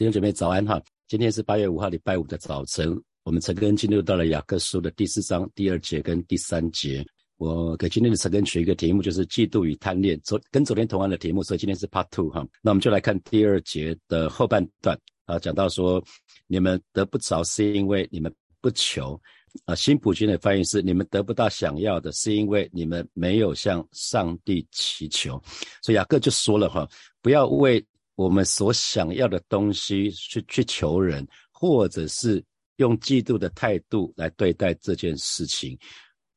弟兄姐妹早安哈！今天是八月五号礼拜五的早晨，我们陈根进入到了雅各书的第四章第二节跟第三节。我给今天的陈根取一个题目，就是嫉妒与贪恋，昨跟昨天同样的题目，所以今天是 Part Two 哈。那我们就来看第二节的后半段啊，讲到说你们得不着是因为你们不求啊。新普君的翻译是你们得不到想要的，是因为你们没有向上帝祈求。所以雅各就说了哈，不要为我们所想要的东西去去求人，或者是用嫉妒的态度来对待这件事情。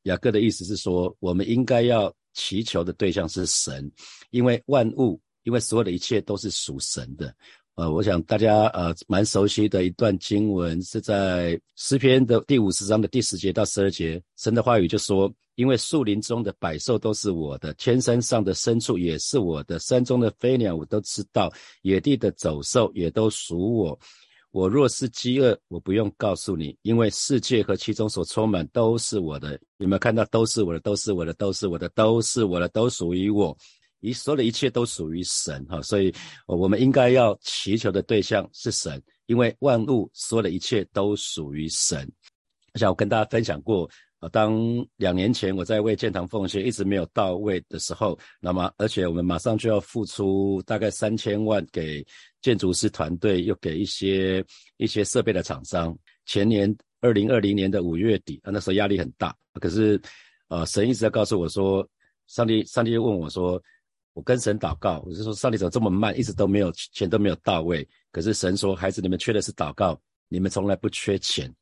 雅各的意思是说，我们应该要祈求的对象是神，因为万物，因为所有的一切都是属神的。呃，我想大家呃蛮熟悉的一段经文是在诗篇的第五十章的第十节到十二节，神的话语就说：因为树林中的百兽都是我的，天山上的牲畜也是我的，山中的飞鸟我都知道，野地的走兽也都属我。我若是饥饿，我不用告诉你，因为世界和其中所充满都是我的。有没有看到？都是我的，都是我的，都是我的，都是我的，都属于我。一所有的一切都属于神哈，所以我们应该要祈求的对象是神，因为万物所有的一切都属于神。我想我跟大家分享过，啊，当两年前我在为建堂奉献一直没有到位的时候，那么而且我们马上就要付出大概三千万给建筑师团队，又给一些一些设备的厂商。前年二零二零年的五月底，那时候压力很大，可是，呃，神一直在告诉我说，上帝，上帝问我说。我跟神祷告，我就说上帝怎么这么慢，一直都没有钱都没有到位。可是神说，孩子你们缺的是祷告，你们从来不缺钱。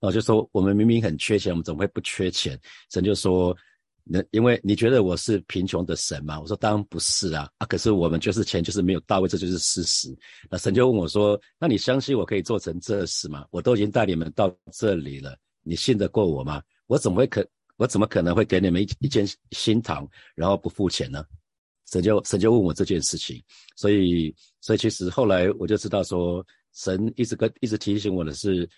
我就说我们明明很缺钱，我们怎么会不缺钱？神就说，那因为你觉得我是贫穷的神吗？我说当然不是啊，啊可是我们就是钱就是没有到位，这就是事实。那神就问我说，那你相信我可以做成这事吗？我都已经带你们到这里了，你信得过我吗？我怎么会可我怎么可能会给你们一一间新堂，然后不付钱呢？神就神就问我这件事情，所以所以其实后来我就知道说，神一直跟一直提醒我的是，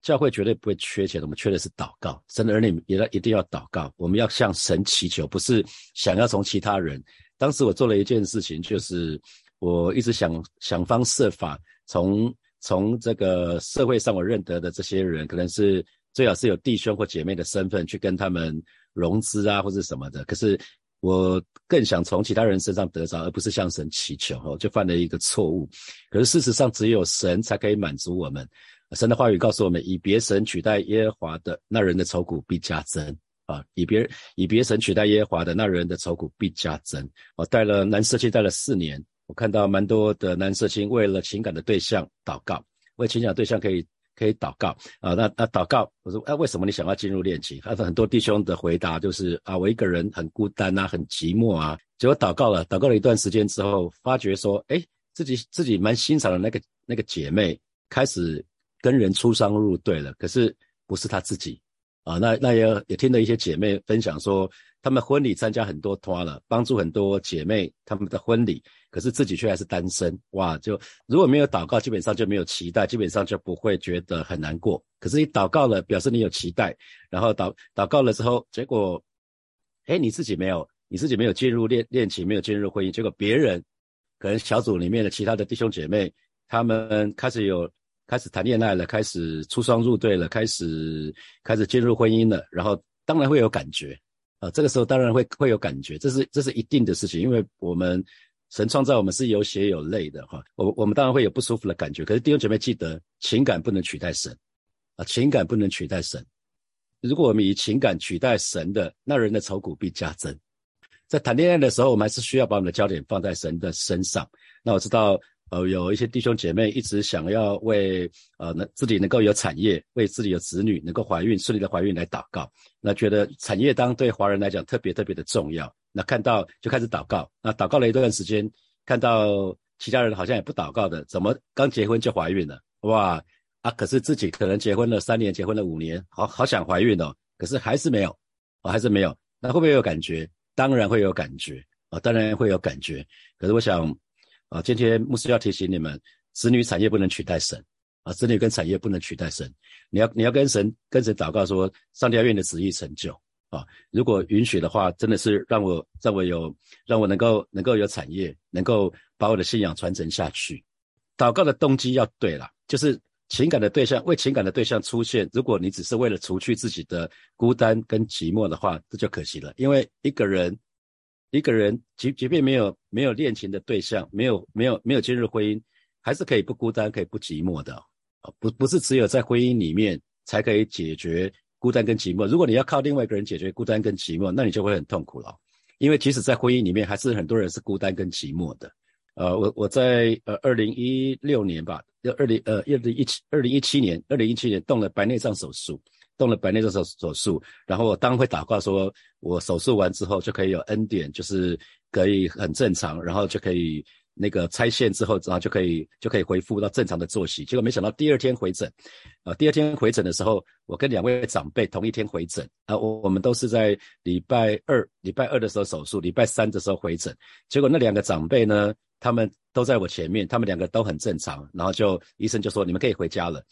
教会绝对不会缺钱，我们缺的是祷告。神的儿女也要一定要祷告，我们要向神祈求，不是想要从其他人。当时我做了一件事情，就是我一直想想方设法从从这个社会上我认得的这些人，可能是最好是有弟兄或姐妹的身份去跟他们融资啊，或者什么的。可是。我更想从其他人身上得着，而不是向神祈求，哦，就犯了一个错误。可是事实上，只有神才可以满足我们。神的话语告诉我们：以别神取代耶和华的那人的愁苦必加增啊！以别以别神取代耶和华的那人的愁苦必加增。我带了男色青带了四年，我看到蛮多的男色青为了情感的对象祷告，为情感对象可以。可以祷告啊，那那祷告，我说哎，为什么你想要进入恋情？他说很多弟兄的回答就是啊，我一个人很孤单啊，很寂寞啊。结果祷告了，祷告了一段时间之后，发觉说，哎，自己自己蛮欣赏的那个那个姐妹，开始跟人出双入对了。可是不是她自己啊，那那也也听了一些姐妹分享说。他们婚礼参加很多团了，帮助很多姐妹他们的婚礼，可是自己却还是单身，哇！就如果没有祷告，基本上就没有期待，基本上就不会觉得很难过。可是你祷告了，表示你有期待，然后祷祷告了之后，结果，哎，你自己没有，你自己没有进入恋恋情，没有进入婚姻，结果别人可能小组里面的其他的弟兄姐妹，他们开始有开始谈恋爱了，开始出双入对了，开始开始进入婚姻了，然后当然会有感觉。啊，这个时候当然会会有感觉，这是这是一定的事情，因为我们神创造我们是有血有泪的哈，我我们当然会有不舒服的感觉。可是弟兄姐妹记得，情感不能取代神啊，情感不能取代神。如果我们以情感取代神的，那人的愁苦必加增。在谈恋爱的时候，我们还是需要把我们的焦点放在神的身上。那我知道。呃，有一些弟兄姐妹一直想要为呃能自己能够有产业，为自己有子女能够怀孕顺利的怀孕来祷告。那觉得产业当对华人来讲特别特别的重要。那看到就开始祷告。那祷告了一段时间，看到其他人好像也不祷告的，怎么刚结婚就怀孕了？哇啊！可是自己可能结婚了三年，结婚了五年，好好想怀孕哦，可是还是没有，还是没有。那会不会有感觉？当然会有感觉啊，当然会有感觉。可是我想。啊，今天牧师要提醒你们，子女产业不能取代神啊，子女跟产业不能取代神。你要你要跟神跟神祷告说，上帝要愿的旨意成就啊。如果允许的话，真的是让我让我有让我能够能够有产业，能够把我的信仰传承下去。祷告的动机要对了，就是情感的对象为情感的对象出现。如果你只是为了除去自己的孤单跟寂寞的话，这就可惜了。因为一个人，一个人即即便没有没有恋情的对象，没有没有没有今日婚姻，还是可以不孤单，可以不寂寞的啊。不不是只有在婚姻里面才可以解决孤单跟寂寞。如果你要靠另外一个人解决孤单跟寂寞，那你就会很痛苦了。因为即使在婚姻里面，还是很多人是孤单跟寂寞的。呃，我我在呃二零一六年吧，要二零呃二零一七二零一七年，二零一七年动了白内障手术，动了白内障手手术，然后我当会祷告说，我手术完之后就可以有恩典，就是可以很正常，然后就可以。那个拆线之后，然后就可以就可以恢复到正常的作息。结果没想到第二天回诊，啊，第二天回诊的时候，我跟两位长辈同一天回诊，啊，我我们都是在礼拜二礼拜二的时候手术，礼拜三的时候回诊。结果那两个长辈呢，他们都在我前面，他们两个都很正常，然后就医生就说你们可以回家了。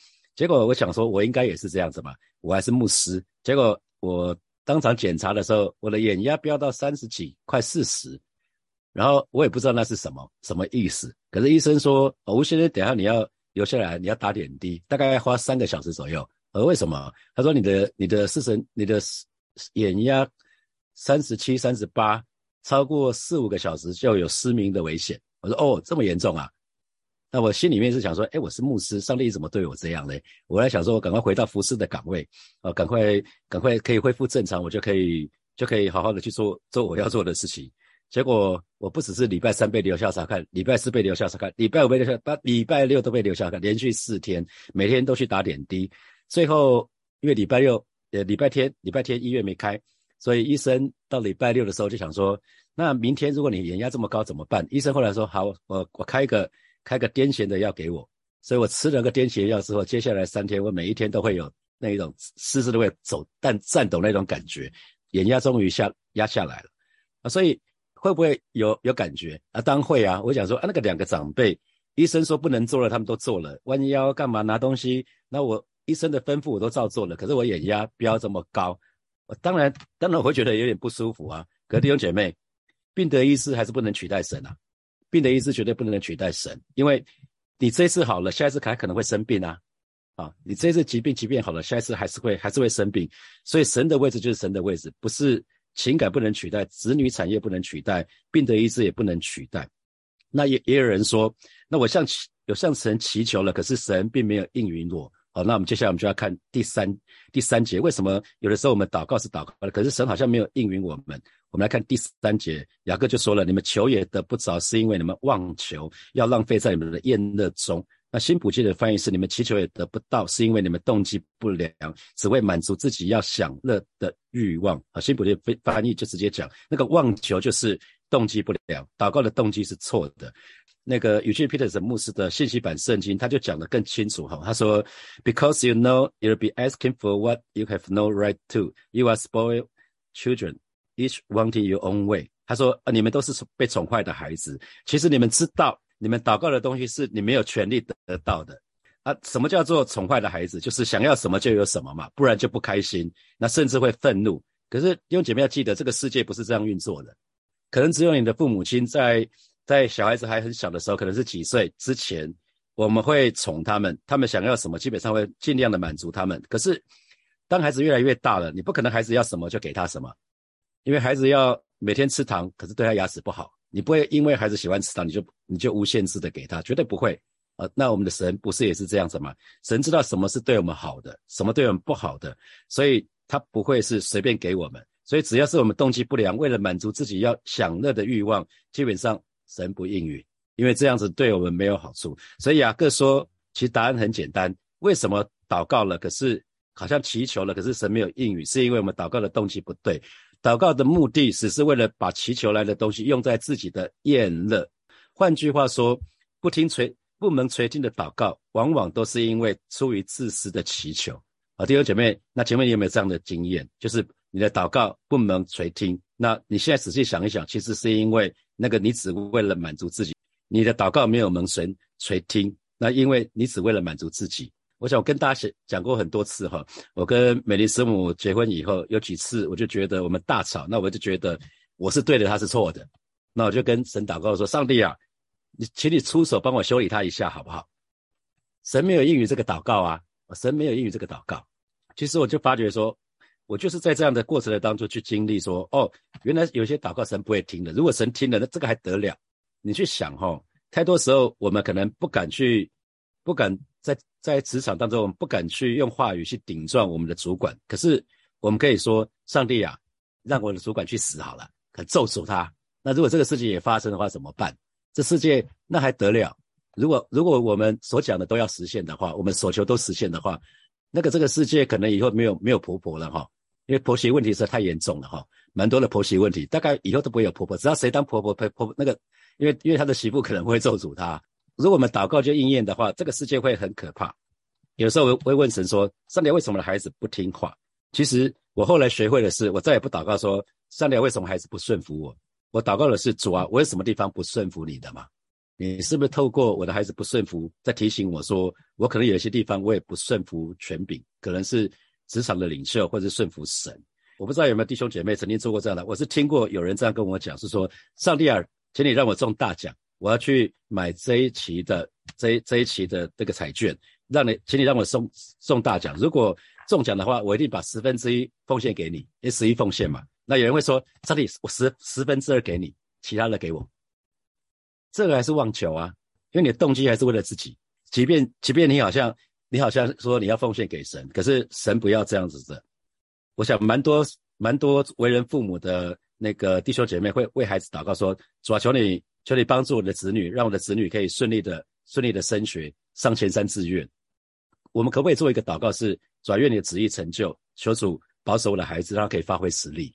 结果我想说，我应该也是这样子嘛，我还是牧师。结果我当场检查的时候，我的眼压飙到三十几，快四十。然后我也不知道那是什么什么意思，可是医生说，哦吴先生，等下你要留下来，你要打点滴，大概花三个小时左右。而为什么？他说你的你的视神，你的眼压三十七、三十八，超过四五个小时就有失明的危险。我说哦，这么严重啊？那我心里面是想说，哎，我是牧师，上帝怎么对我这样呢？我在想说，我赶快回到服侍的岗位，啊，赶快赶快可以恢复正常，我就可以就可以好好的去做做我要做的事情。结果我不只是礼拜三被留校查看，礼拜四被留校查看，礼拜五被留校，到礼拜六都被留校看，连续四天，每天都去打点滴。最后因为礼拜六呃礼拜天礼拜天医院没开，所以医生到礼拜六的时候就想说，那明天如果你眼压这么高怎么办？医生后来说好，我我开一个开个癫痫的药给我，所以我吃了个癫痫药之后，接下来三天我每一天都会有那一种丝丝都会走但颤抖那种感觉，眼压终于下压下来了啊，所以。会不会有有感觉啊？当会啊！我想说啊，那个两个长辈，医生说不能做了，他们都做了，弯腰干嘛拿东西？那我医生的吩咐我都照做了，可是我眼压飙这么高，我当然当然我会觉得有点不舒服啊。可弟兄姐妹，病得医治还是不能取代神啊！病得医治绝对不能取代神，因为你这一次好了，下一次还可能会生病啊！啊，你这一次疾病即便好了，下一次还是会还是会生病，所以神的位置就是神的位置，不是。情感不能取代，子女产业不能取代，病得医治也不能取代。那也也有人说，那我向有向神祈求了，可是神并没有应允我。好，那我们接下来我们就要看第三第三节，为什么有的时候我们祷告是祷告了，可是神好像没有应允我们？我们来看第三节，雅各就说了：你们求也得不着，是因为你们妄求，要浪费在你们的宴乐中。那新普记的翻译是：你们祈求也得不到，是因为你们动机不良，只为满足自己要享乐的欲望。啊，新普记翻翻译就直接讲，那个妄求就是动机不良，祷告的动机是错的。那个语句 Peter 牧师的信息版圣经，他就讲得更清楚哈。他说：Because you know you'll be asking for what you have no right to, you are spoiled children, each wanting your own way。他说：啊，你们都是被宠坏的孩子，其实你们知道。你们祷告的东西是你没有权利得到的啊！什么叫做宠坏的孩子？就是想要什么就有什么嘛，不然就不开心，那甚至会愤怒。可是弟兄姐妹要记得，这个世界不是这样运作的。可能只有你的父母亲在在小孩子还很小的时候，可能是几岁之前，我们会宠他们，他们想要什么，基本上会尽量的满足他们。可是当孩子越来越大了，你不可能孩子要什么就给他什么，因为孩子要每天吃糖，可是对他牙齿不好。你不会因为孩子喜欢吃糖，你就你就无限制的给他，绝对不会。呃，那我们的神不是也是这样子吗？神知道什么是对我们好的，什么对我们不好的，所以他不会是随便给我们。所以只要是我们动机不良，为了满足自己要享乐的欲望，基本上神不应允，因为这样子对我们没有好处。所以雅各说，其实答案很简单：为什么祷告了，可是好像祈求了，可是神没有应允，是因为我们祷告的动机不对。祷告的目的只是为了把祈求来的东西用在自己的宴乐。换句话说，不听垂不能垂听的祷告，往往都是因为出于自私的祈求。啊，弟兄姐妹，那请问你有没有这样的经验？就是你的祷告不能垂听，那你现在仔细想一想，其实是因为那个你只为了满足自己，你的祷告没有蒙神垂听，那因为你只为了满足自己。我想我跟大家讲讲过很多次哈，我跟美丽师母结婚以后有几次，我就觉得我们大吵，那我就觉得我是对的，他是错的，那我就跟神祷告说：上帝啊，你请你出手帮我修理他一下好不好？神没有应允这个祷告啊，神没有应允这个祷告。其实我就发觉说，我就是在这样的过程的当中去经历说，哦，原来有些祷告神不会听的。如果神听了，那这个还得了？你去想哈，太多时候我们可能不敢去，不敢在职场当中，我们不敢去用话语去顶撞我们的主管。可是我们可以说，上帝啊，让我的主管去死好了，可咒诅他。那如果这个事情也发生的话，怎么办？这世界那还得了？如果如果我们所讲的都要实现的话，我们所求都实现的话，那个这个世界可能以后没有没有婆婆了哈，因为婆媳问题实在太严重了哈，蛮多的婆媳问题，大概以后都不会有婆婆，只要谁当婆婆婆婆那个，因为因为他的媳妇可能会咒诅他。如果我们祷告就应验的话，这个世界会很可怕。有时候我会问神说：上帝为什么的孩子不听话？其实我后来学会的是，我再也不祷告说上帝为什么孩子不顺服我。我祷告的是主啊，我有什么地方不顺服你的吗？你是不是透过我的孩子不顺服，在提醒我说，我可能有些地方我也不顺服权柄，可能是职场的领袖，或者顺服神。我不知道有没有弟兄姐妹曾经做过这样的，我是听过有人这样跟我讲，是说上帝啊，请你让我中大奖，我要去买这一期的这一这一期的这个彩券，让你，请你让我中中大奖。如果中奖的话，我一定把十分之一奉献给你，因为十一奉献嘛。那有人会说：“上帝，我十十分之二给你，其他的给我。”这个还是妄求啊，因为你的动机还是为了自己。即便即便你好像你好像说你要奉献给神，可是神不要这样子的。我想蛮多蛮多为人父母的那个弟兄姐妹会为孩子祷告说：“主啊，求你求你帮助我的子女，让我的子女可以顺利的顺利的升学，上前三志愿。”我们可不可以做一个祷告，是转愿你的旨意成就，求主保守我的孩子，让他可以发挥实力。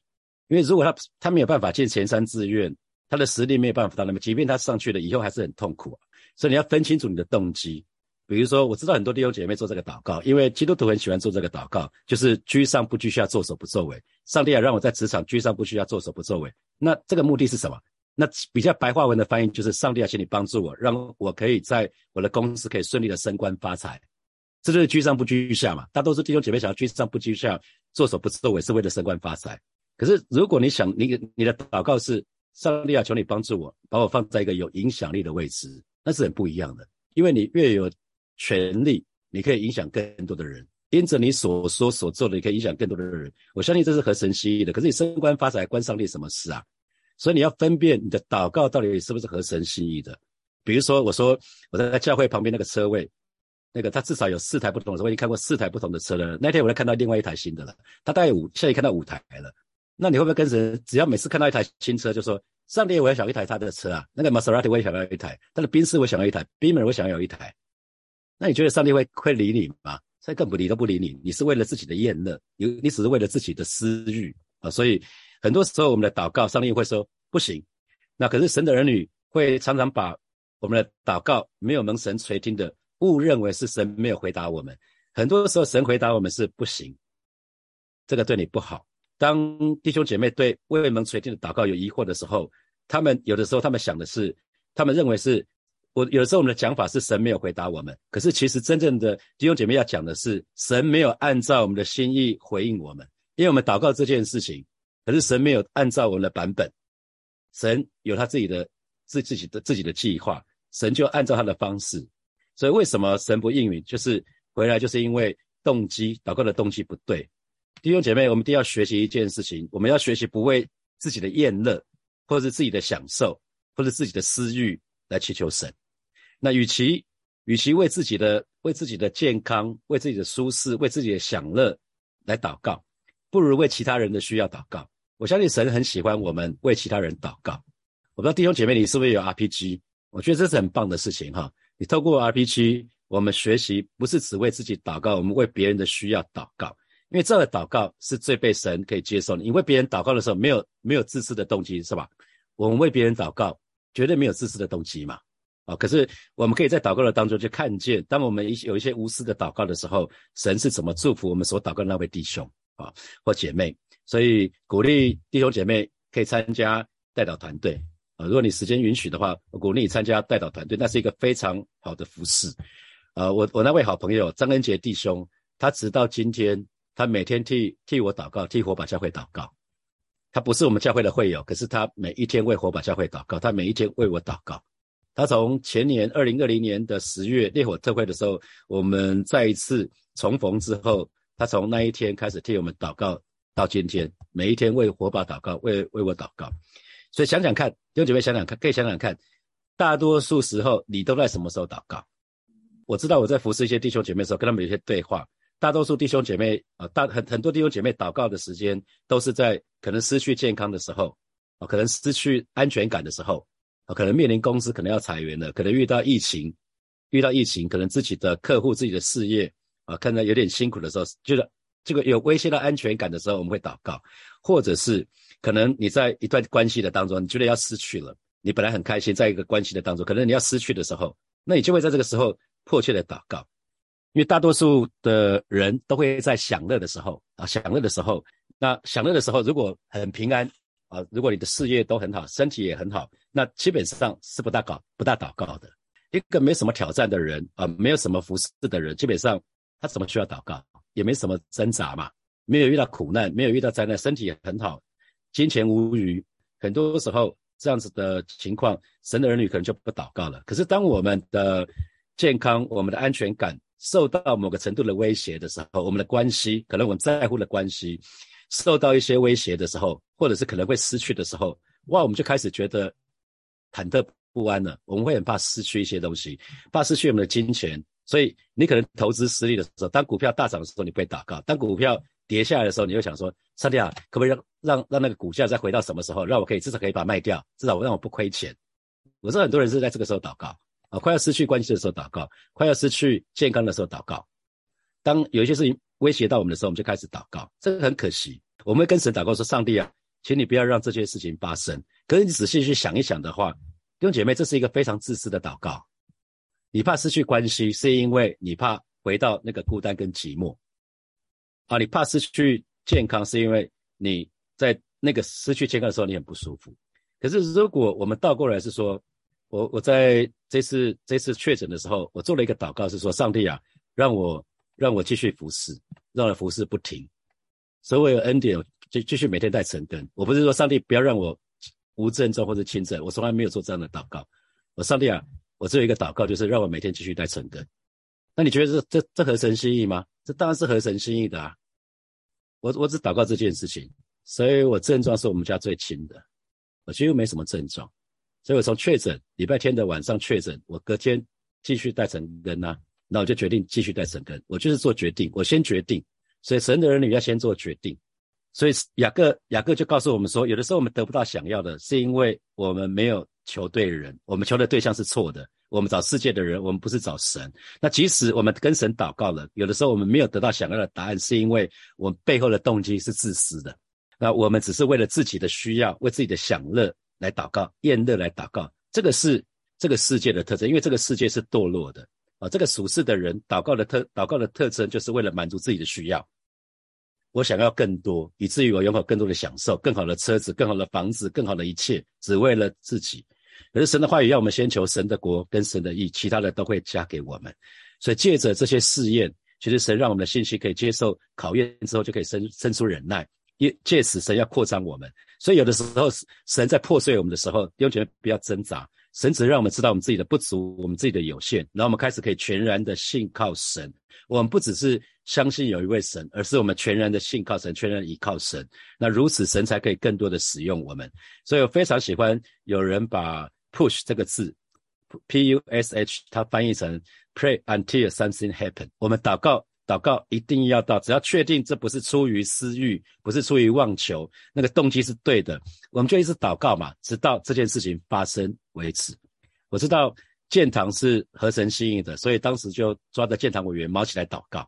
因为如果他他没有办法进前三志愿，他的实力没有办法到那么，即便他上去了以后还是很痛苦。所以你要分清楚你的动机。比如说，我知道很多弟兄姐妹做这个祷告，因为基督徒很喜欢做这个祷告，就是居上不居下，做手不作为。上帝啊，让我在职场居上不居下，做手不作为。那这个目的是什么？那比较白话文的翻译就是：上帝啊，请你帮助我，让我可以在我的公司可以顺利的升官发财。这就是居上不居下嘛。大多数弟兄姐妹想要居上不居下，做手不作为，是为了升官发财。可是，如果你想你你的祷告是上帝啊，求你帮助我，把我放在一个有影响力的位置，那是很不一样的。因为你越有权力，你可以影响更多的人，因着你所说所做的，你可以影响更多的人。我相信这是合神心意的。可是你升官发财关上帝什么事啊？所以你要分辨你的祷告到底是不是合神心意的。比如说，我说我在教会旁边那个车位，那个他至少有四台不同的车，我已经看过四台不同的车了。那天我才看到另外一台新的了，他大概五，现在看到五台了。那你会不会跟神？只要每次看到一台新车，就说上帝，我要想一台他的车啊。那个玛莎拉蒂我也想要一台，他的宾士我想要一台，b m 门我想要一台。那你觉得上帝会会理你吗？他更不理都不理你。你是为了自己的厌乐，你你只是为了自己的私欲啊。所以很多时候我们的祷告，上帝会说不行。那可是神的儿女会常常把我们的祷告没有蒙神垂听的，误认为是神没有回答我们。很多时候神回答我们是不行，这个对你不好。当弟兄姐妹对未蒙垂听的祷告有疑惑的时候，他们有的时候他们想的是，他们认为是，我有的时候我们的讲法是神没有回答我们，可是其实真正的弟兄姐妹要讲的是，神没有按照我们的心意回应我们，因为我们祷告这件事情，可是神没有按照我们的版本，神有他自己的自自己的自己的计划，神就按照他的方式，所以为什么神不应允，就是回来就是因为动机祷告的动机不对。弟兄姐妹，我们一定要学习一件事情，我们要学习不为自己的厌乐，或者是自己的享受，或者自己的私欲来祈求神。那与其与其为自己的为自己的健康、为自己的舒适、为自己的享乐来祷告，不如为其他人的需要祷告。我相信神很喜欢我们为其他人祷告。我不知道弟兄姐妹你是不是有 RPG？我觉得这是很棒的事情哈。你透过 RPG，我们学习不是只为自己祷告，我们为别人的需要祷告。因为这个祷告是最被神可以接受的。你为别人祷告的时候，没有没有自私的动机，是吧？我们为别人祷告，绝对没有自私的动机嘛。啊，可是我们可以在祷告的当中去看见，当我们一有一些无私的祷告的时候，神是怎么祝福我们所祷告那位弟兄啊或姐妹。所以鼓励弟兄姐妹可以参加代祷团队啊。如果你时间允许的话，我鼓励你参加代祷团队，那是一个非常好的服饰。呃，我我那位好朋友张恩杰弟兄，他直到今天。他每天替替我祷告，替火把教会祷告。他不是我们教会的会友，可是他每一天为火把教会祷告，他每一天为我祷告。他从前年二零二零年的十月烈火特会的时候，我们再一次重逢之后，他从那一天开始替我们祷告，到今天每一天为火把祷告，为为我祷告。所以想想看，弟兄姐妹想想看，可以想想看，大多数时候你都在什么时候祷告？我知道我在服侍一些弟兄姐妹的时候，跟他们有些对话。大多数弟兄姐妹啊，大很很多弟兄姐妹祷告的时间都是在可能失去健康的时候，啊，可能失去安全感的时候，啊，可能面临公司可能要裁员了，可能遇到疫情，遇到疫情，可能自己的客户、自己的事业啊，看到有点辛苦的时候，觉得这个有威胁到安全感的时候，我们会祷告，或者是。可能你在一段关系的当中，你觉得要失去了，你本来很开心，在一个关系的当中，可能你要失去的时候，那你就会在这个时候迫切的祷告，因为大多数的人都会在享乐的时候啊，享乐的时候，那享乐的时候，如果很平安啊，如果你的事业都很好，身体也很好，那基本上是不大搞不大祷告的。一个没什么挑战的人啊，没有什么服侍的人，基本上他怎么需要祷告，也没什么挣扎嘛，没有遇到苦难，没有遇到灾难，身体也很好。金钱无余，很多时候这样子的情况，神的儿女可能就不祷告了。可是当我们的健康、我们的安全感受到某个程度的威胁的时候，我们的关系，可能我们在乎的关系受到一些威胁的时候，或者是可能会失去的时候，哇，我们就开始觉得忐忑不安了。我们会很怕失去一些东西，怕失去我们的金钱。所以你可能投资失利的时候，当股票大涨的时候，你不会祷告；当股票跌下来的时候，你会想说：上帝啊，可不可以让让让那个股价再回到什么时候，让我可以至少可以把它卖掉，至少让我不亏钱。我知道很多人是在这个时候祷告啊，快要失去关系的时候祷告，快要失去健康的时候祷告。当有一些事情威胁到我们的时候，我们就开始祷告，这个很可惜。我们会跟神祷告说：上帝啊，请你不要让这些事情发生。可是你仔细去想一想的话，弟兄姐妹，这是一个非常自私的祷告。你怕失去关系，是因为你怕回到那个孤单跟寂寞。啊，你怕失去健康，是因为你在那个失去健康的时候，你很不舒服。可是如果我们倒过来是说，我我在这次这次确诊的时候，我做了一个祷告，是说上帝啊，让我让我继续服侍，让我服侍不停。所以我有恩典，就继续每天在成根。我不是说上帝不要让我无症状或者轻症，我从来没有做这样的祷告。我上帝啊，我只有一个祷告，就是让我每天继续带成根。那你觉得这这这合神心意吗？这当然是合神心意的啊！我我只祷告这件事情，所以我症状是我们家最轻的，我几乎没什么症状，所以我从确诊礼拜天的晚上确诊，我隔天继续带成根呐，那我就决定继续带成根，我就是做决定，我先决定，所以神的儿女要先做决定，所以雅各雅各就告诉我们说，有的时候我们得不到想要的，是因为我们没有求对人，我们求的对象是错的。我们找世界的人，我们不是找神。那即使我们跟神祷告了，有的时候我们没有得到想要的答案，是因为我们背后的动机是自私的。那我们只是为了自己的需要，为自己的享乐来祷告，厌乐来祷告。这个是这个世界的特征，因为这个世界是堕落的啊。这个属世的人祷告的特祷告的特征，就是为了满足自己的需要。我想要更多，以至于我拥有更多的享受，更好的车子，更好的房子，更好的一切，只为了自己。可是神的话语要我们先求神的国跟神的义，其他的都会加给我们。所以借着这些试验，其实神让我们的信息可以接受考验之后，就可以生生出忍耐。因借此神要扩张我们，所以有的时候神在破碎我们的时候，弟兄姐妹不要挣扎。神只让我们知道我们自己的不足，我们自己的有限，然后我们开始可以全然的信靠神。我们不只是相信有一位神，而是我们全然的信靠神，全然依靠神。那如此神才可以更多的使用我们。所以我非常喜欢有人把。push 这个字，p u s h，它翻译成 pray until something happen。我们祷告，祷告一定要到，只要确定这不是出于私欲，不是出于妄求，那个动机是对的，我们就一直祷告嘛，直到这件事情发生为止。我知道建堂是合神心意的，所以当时就抓着建堂委员毛起来祷告，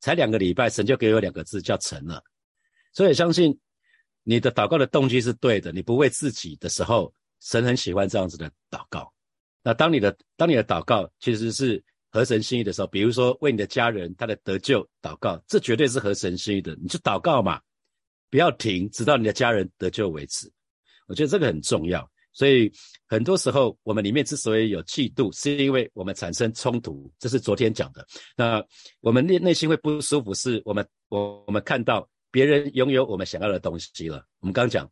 才两个礼拜，神就给我两个字叫成了。所以相信你的祷告的动机是对的，你不为自己的时候。神很喜欢这样子的祷告。那当你的当你的祷告其实是合神心意的时候，比如说为你的家人他的得救祷告，这绝对是合神心意的。你就祷告嘛，不要停，直到你的家人得救为止。我觉得这个很重要。所以很多时候我们里面之所以有嫉妒，是因为我们产生冲突。这是昨天讲的。那我们内内心会不舒服，是我们我我们看到别人拥有我们想要的东西了。我们刚讲，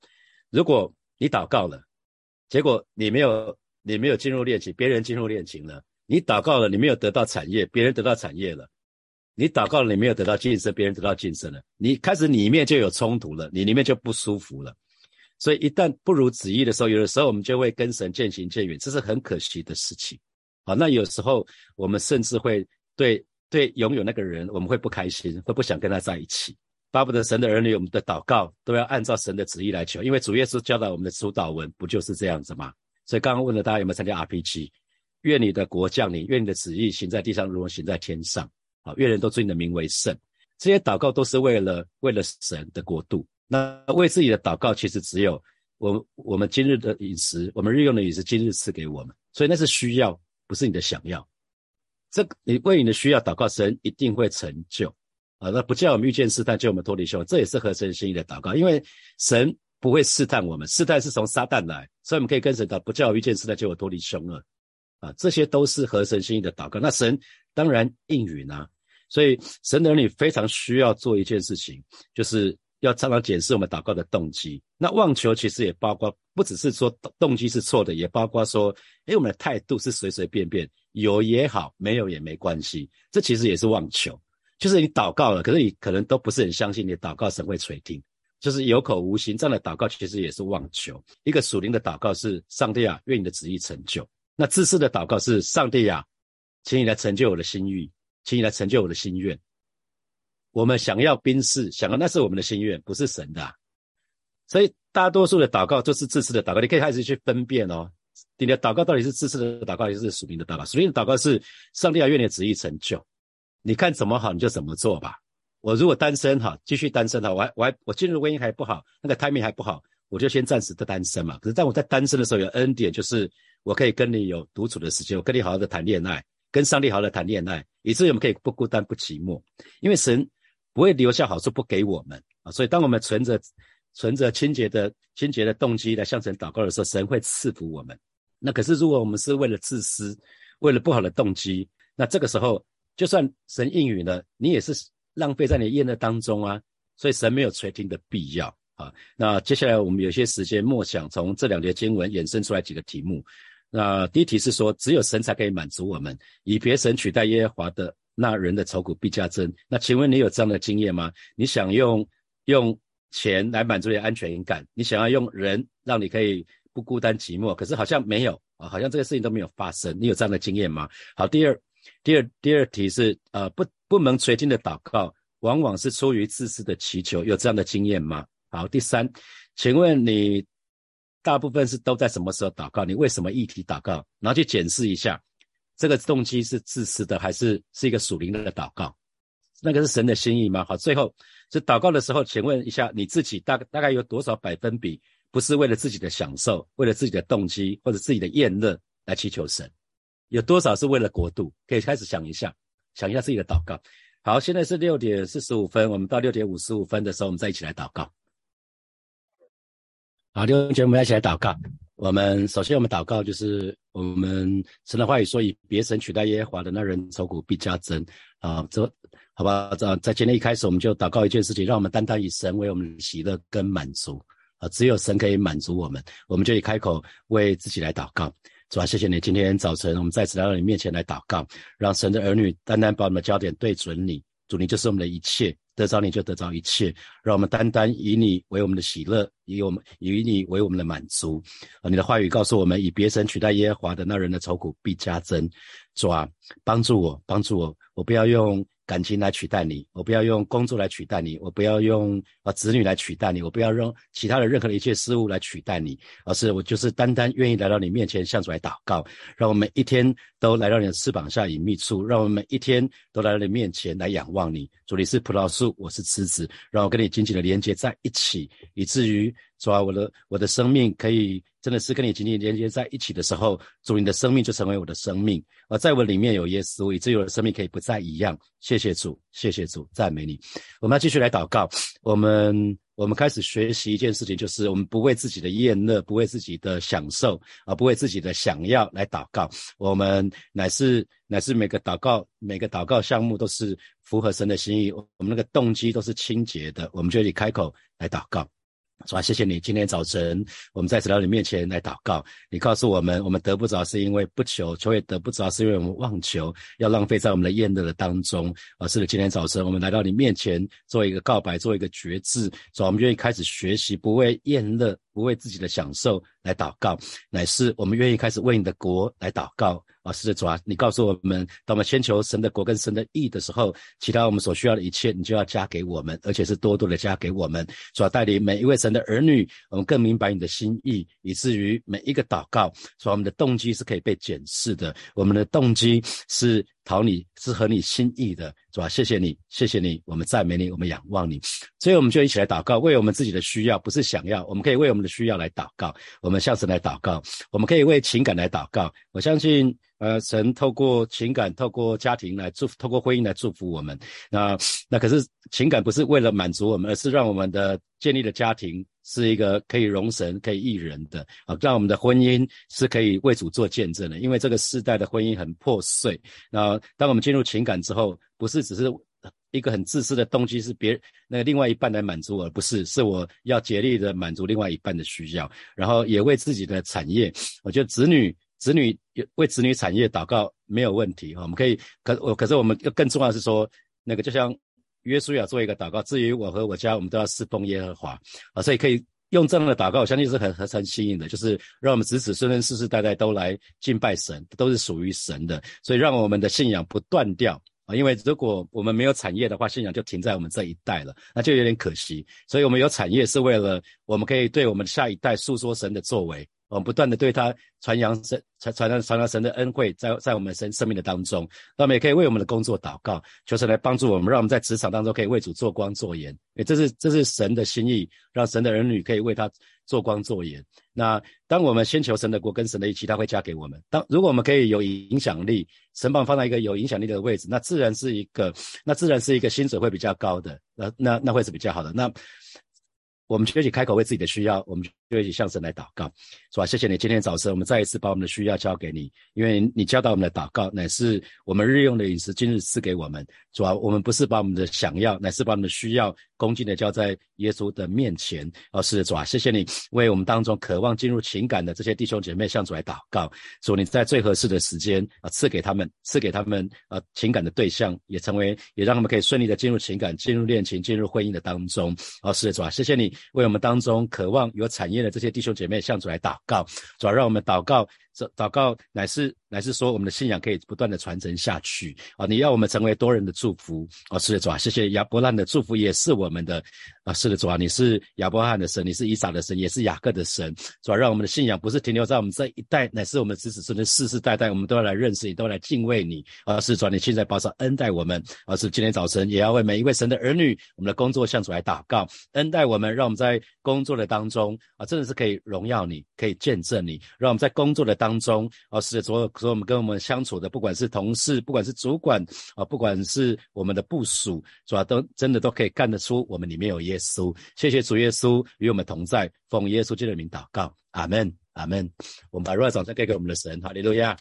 如果你祷告了。结果你没有你没有进入恋情，别人进入恋情了；你祷告了，你没有得到产业，别人得到产业了；你祷告了，你没有得到晋升，别人得到晋升了。你开始里面就有冲突了，你里面就不舒服了。所以一旦不如旨意的时候，有的时候我们就会跟神渐行渐远，这是很可惜的事情。好，那有时候我们甚至会对对拥有那个人，我们会不开心，会不想跟他在一起。巴不得神的儿女，我们的祷告都要按照神的旨意来求，因为主耶稣教导我们的主导文不就是这样子吗？所以刚刚问了大家有没有参加 RPG？愿你的国降临，愿你的旨意行在地上，如同行在天上。好，愿人都尊你的名为圣。这些祷告都是为了为了神的国度。那为自己的祷告，其实只有我我们今日的饮食，我们日用的饮食，今日赐给我们。所以那是需要，不是你的想要。这你为你的需要祷告，神一定会成就啊！那不叫我们遇见试探，叫我们脱离凶，这也是合神心意的祷告。因为神不会试探我们，试探是从撒旦来，所以我们可以跟神祷，不叫我遇见试探，叫我脱离凶恶啊！这些都是合神心意的祷告。那神当然应允啊！所以神的儿女非常需要做一件事情，就是。要常常检视我们祷告的动机。那妄求其实也包括，不只是说动机是错的，也包括说，哎，我们的态度是随随便便，有也好，没有也没关系。这其实也是妄求，就是你祷告了，可是你可能都不是很相信你祷告神会垂听，就是有口无心这样的祷告，其实也是妄求。一个属灵的祷告是上帝啊，愿你的旨意成就。那自私的祷告是上帝啊，请你来成就我的心意，请你来成就我的心愿。我们想要兵士，想要那是我们的心愿，不是神的。所以大多数的祷告都是自私的祷告。你可以开始去分辨哦，你的祷告到底是自私的祷告，还是属灵的祷告？属灵的祷告是上帝要愿你的旨意成就，你看怎么好你就怎么做吧。我如果单身哈，继续单身哈，我还我还我进入婚姻还不好，那个 timing 还不好，我就先暂时的单身嘛。可是在我在单身的时候有恩典，就是我可以跟你有独处的时间，我跟你好好的谈恋爱，跟上帝好好的谈恋爱，以至于我们可以不孤单不寂寞，因为神。不会留下好处不给我们啊，所以当我们存着存着清洁的清洁的动机来向神祷告的时候，神会赐福我们。那可是如果我们是为了自私，为了不好的动机，那这个时候就算神应允了，你也是浪费在你宴乐当中啊。所以神没有垂听的必要啊。那接下来我们有些时间默想，从这两节经文衍生出来几个题目。那第一题是说，只有神才可以满足我们，以别神取代耶和华的。那人的愁苦必加增。那请问你有这样的经验吗？你想用用钱来满足你的安全感，你想要用人让你可以不孤单寂寞，可是好像没有啊，好像这个事情都没有发生。你有这样的经验吗？好，第二，第二，第二题是呃不不能垂听的祷告，往往是出于自私的祈求，有这样的经验吗？好，第三，请问你大部分是都在什么时候祷告？你为什么议题祷告？然后去检视一下。这个动机是自私的，还是是一个属灵的祷告？那个是神的心意吗？好，最后是祷告的时候，请问一下你自己大大概有多少百分比不是为了自己的享受，为了自己的动机或者自己的厌乐来祈求神？有多少是为了国度？可以开始想一下，想一下自己的祷告。好，现在是六点四十五分，我们到六点五十五分的时候，我们再一起来祷告。好，六点节目一起来祷告。我们首先，我们祷告就是我们神的话语说：“以别神取代耶和华的那人，愁苦必加增。”啊，这好吧？在在今天一开始，我们就祷告一件事情，让我们单单以神为我们喜乐跟满足啊！只有神可以满足我们，我们就以开口为自己来祷告。主啊，谢谢你，今天早晨我们再次来到你面前来祷告，让神的儿女单单把我们的焦点对准你。主，你就是我们的一切。得着你就得着一切，让我们单单以你为我们的喜乐，以我们以你为我们的满足。啊，你的话语告诉我们，以别神取代耶和华的那人的愁苦必加增。主啊，帮助我，帮助我，我不要用。感情来取代你，我不要用工作来取代你，我不要用啊子女来取代你，我不要用其他的任何的一切事物来取代你，而是我就是单单愿意来到你面前向主来祷告，让我们一天都来到你的翅膀下隐秘处，让我们每一天都来到你面前来仰望你。主你是葡萄树，我是枝子，让我跟你紧紧的连接在一起，以至于主啊，我的我的生命可以。真的是跟你紧紧连接在一起的时候，主你的生命就成为我的生命，而在我里面有耶稣，以至于我的生命可以不再一样。谢谢主，谢谢主，赞美你。我们要继续来祷告。我们我们开始学习一件事情，就是我们不为自己的厌乐，不为自己的享受，而不为自己的想要来祷告。我们乃是乃是每个祷告每个祷告项目都是符合神的心意，我们那个动机都是清洁的，我们就以开口来祷告。主啊，谢谢你，今天早晨我们在到你面前来祷告。你告诉我们，我们得不着是因为不求，求也得不着是因为我们妄求，要浪费在我们的宴乐的当中。而，是的，今天早晨我们来到你面前，做一个告白，做一个决志，主，我们愿意开始学习，不为宴乐，不为自己的享受来祷告，乃是我们愿意开始为你的国来祷告。啊，是的，主啊，你告诉我们，当我们先求神的国跟神的义的时候，其他我们所需要的一切，你就要加给我们，而且是多多的加给我们。主啊，带领每一位神的儿女，我们更明白你的心意，以至于每一个祷告，说我们的动机是可以被检视的，我们的动机是。好你是合你心意的，是吧？谢谢你，谢谢你，我们赞美你，我们仰望你。所以我们就一起来祷告，为我们自己的需要，不是想要，我们可以为我们的需要来祷告。我们下次来祷告，我们可以为情感来祷告。我相信，呃，神透过情感，透过家庭来祝福，透过婚姻来祝福我们。那那可是情感不是为了满足我们，而是让我们的建立的家庭。是一个可以容神、可以益人的啊，让我们的婚姻是可以为主做见证的。因为这个世代的婚姻很破碎。那当我们进入情感之后，不是只是一个很自私的动机，是别那个另外一半来满足我，而不是是我要竭力的满足另外一半的需要，然后也为自己的产业。我觉得子女、子女为子女产业祷告没有问题哈，我们可以。可我可是我们更重要是说，那个就像。约书亚做一个祷告，至于我和我家，我们都要侍奉耶和华啊，所以可以用这样的祷告，我相信是很很很吸引的，就是让我们子子孙孙世世代代都来敬拜神，都是属于神的，所以让我们的信仰不断掉啊，因为如果我们没有产业的话，信仰就停在我们这一代了，那就有点可惜，所以我们有产业是为了我们可以对我们下一代诉说神的作为。我们不断的对他传扬神传传传传扬神的恩惠，在在我们生生命的当中，那我们也可以为我们的工作祷告，求神来帮助我们，让我们在职场当中可以为主做光做盐。诶，这是这是神的心意，让神的儿女可以为他做光做盐。那当我们先求神的国跟神的义，他会加给我们。当如果我们可以有影响力，神把放在一个有影响力的位置，那自然是一个那自然是一个薪水会比较高的，那那那会是比较好的。那我们就一起开口为自己的需要，我们就一起向神来祷告，是吧？谢谢你，今天早晨我们再一次把我们的需要交给你，因为你教导我们的祷告乃是我们日用的饮食，今日赐给我们，主要我们不是把我们的想要，乃是把我们的需要恭敬的交在耶稣的面前。哦，是的，主啊，谢谢你为我们当中渴望进入情感的这些弟兄姐妹向主来祷告，主你在最合适的时间啊赐给他们，赐给他们啊情感的对象，也成为也让他们可以顺利的进入情感、进入恋情、进入婚姻的当中。哦，是的，主啊，谢谢你。为我们当中渴望有产业的这些弟兄姐妹向主来祷告，主要让我们祷告。这祷告乃是乃是说，我们的信仰可以不断的传承下去啊！你要我们成为多人的祝福啊！是的，主啊，谢谢亚伯兰的祝福也是我们的啊！是的，主啊，你是亚伯罕的神，你是以撒的神，也是雅各的神，主啊，让我们的信仰不是停留在我们这一代，乃是我们子子孙孙世世代代，我们都要来认识你，都要来敬畏你啊！是主，你现在保守恩待我们，而是今天早晨也要为每一位神的儿女，我们的工作向主来祷告，恩待我们，让我们在工作的当中啊，真的是可以荣耀你，可以见证你，让我们在工作的当当中，哦，是所有所有我们跟我们相处的，不管是同事，不管是主管，啊，不管是我们的部署，主要都真的都可以看得出我们里面有耶稣。谢谢主耶稣与我们同在，奉耶稣基督的名祷告，阿门，阿门。我们把荣耀掌声给给我们的神，哈利路亚。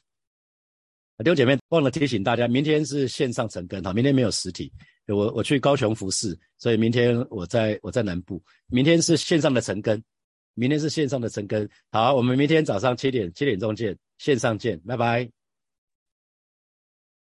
弟兄姐妹，忘了提醒大家，明天是线上成根，哈，明天没有实体，我我去高雄服侍，所以明天我在我在南部，明天是线上的成根。明天是线上的晨更，好，我们明天早上七点七点钟见，线上见，拜拜。